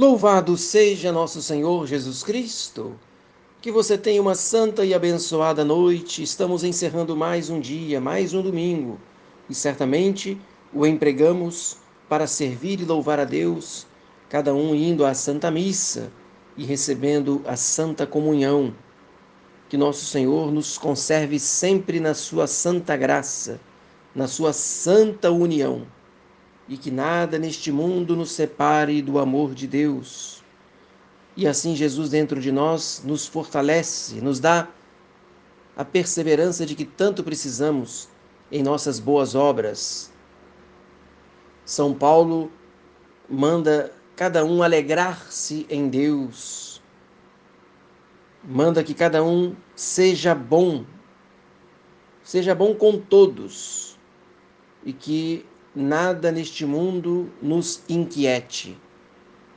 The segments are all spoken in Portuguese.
Louvado seja nosso Senhor Jesus Cristo. Que você tenha uma santa e abençoada noite. Estamos encerrando mais um dia, mais um domingo. E certamente o empregamos para servir e louvar a Deus, cada um indo à Santa Missa e recebendo a Santa Comunhão. Que nosso Senhor nos conserve sempre na sua santa graça, na sua santa união e que nada neste mundo nos separe do amor de Deus. E assim Jesus dentro de nós nos fortalece, nos dá a perseverança de que tanto precisamos em nossas boas obras. São Paulo manda cada um alegrar-se em Deus. Manda que cada um seja bom, seja bom com todos e que nada neste mundo nos inquiete,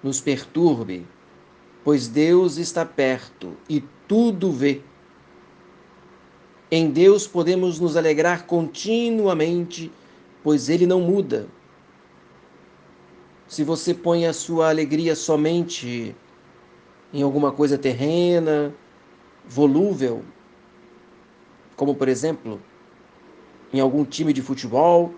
nos perturbe, pois Deus está perto e tudo vê. Em Deus podemos nos alegrar continuamente, pois Ele não muda. Se você põe a sua alegria somente em alguma coisa terrena, volúvel, como por exemplo, em algum time de futebol,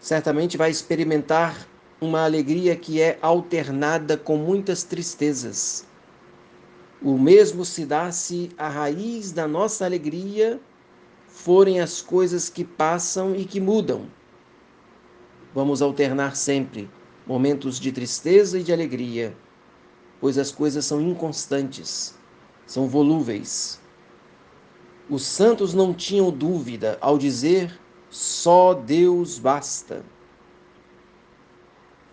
certamente vai experimentar uma alegria que é alternada com muitas tristezas. O mesmo se dá se a raiz da nossa alegria forem as coisas que passam e que mudam. Vamos alternar sempre momentos de tristeza e de alegria, pois as coisas são inconstantes, são volúveis. Os santos não tinham dúvida ao dizer só Deus basta.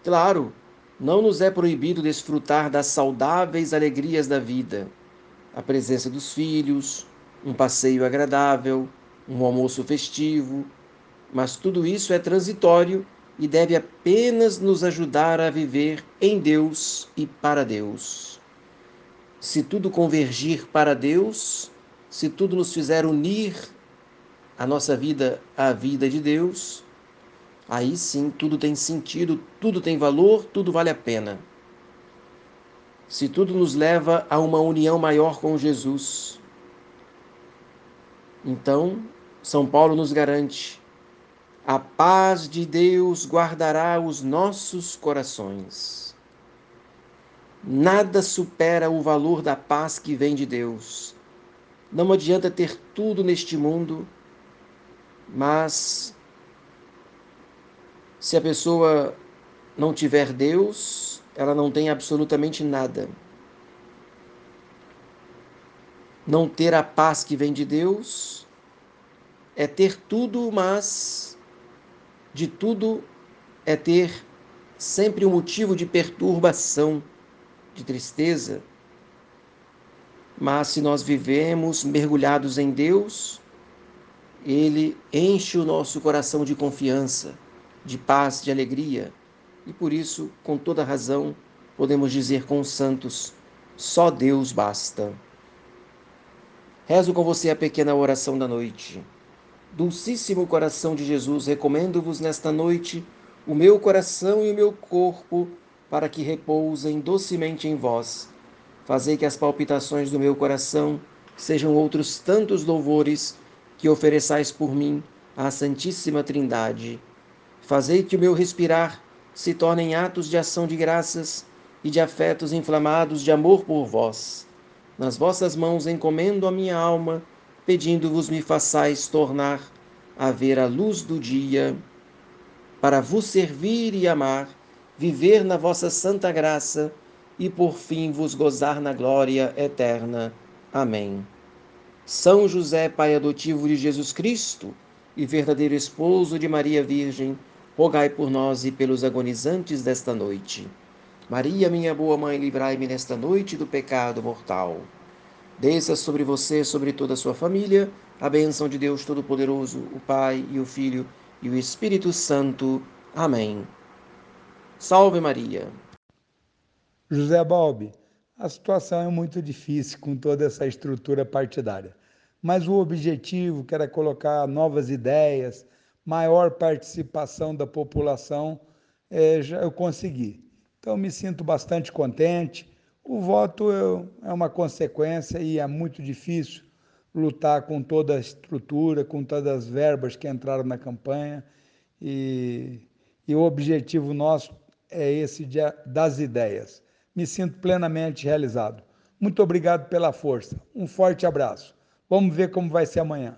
Claro, não nos é proibido desfrutar das saudáveis alegrias da vida, a presença dos filhos, um passeio agradável, um almoço festivo, mas tudo isso é transitório e deve apenas nos ajudar a viver em Deus e para Deus. Se tudo convergir para Deus, se tudo nos fizer unir a nossa vida à vida de Deus, aí sim tudo tem sentido, tudo tem valor, tudo vale a pena. Se tudo nos leva a uma união maior com Jesus, então São Paulo nos garante: a paz de Deus guardará os nossos corações. Nada supera o valor da paz que vem de Deus. Não adianta ter tudo neste mundo mas se a pessoa não tiver Deus, ela não tem absolutamente nada. Não ter a paz que vem de Deus é ter tudo, mas de tudo é ter sempre um motivo de perturbação, de tristeza. Mas se nós vivemos mergulhados em Deus, ele enche o nosso coração de confiança, de paz, de alegria, e por isso, com toda razão, podemos dizer com os santos: só Deus basta. Rezo com você a pequena oração da noite. Dulcíssimo coração de Jesus, recomendo-vos nesta noite o meu coração e o meu corpo para que repousem docemente em vós. Fazei que as palpitações do meu coração sejam outros tantos louvores que ofereçais por mim à Santíssima Trindade. Fazei que o meu respirar se tornem atos de ação de graças e de afetos inflamados de amor por vós. Nas vossas mãos encomendo a minha alma, pedindo-vos me façais tornar a ver a luz do dia, para vos servir e amar, viver na vossa santa graça e por fim vos gozar na glória eterna. Amém. São José, pai adotivo de Jesus Cristo e verdadeiro esposo de Maria Virgem, rogai por nós e pelos agonizantes desta noite. Maria, minha boa mãe, livrai-me nesta noite do pecado mortal. Desça sobre você, sobre toda a sua família, a bênção de Deus Todo-Poderoso, o Pai e o Filho e o Espírito Santo. Amém. Salve Maria. José Balbi a situação é muito difícil com toda essa estrutura partidária. Mas o objetivo, que era colocar novas ideias, maior participação da população, é, já eu consegui. Então, me sinto bastante contente. O voto é uma consequência e é muito difícil lutar com toda a estrutura, com todas as verbas que entraram na campanha. E, e o objetivo nosso é esse de, das ideias. Me sinto plenamente realizado. Muito obrigado pela força. Um forte abraço. Vamos ver como vai ser amanhã.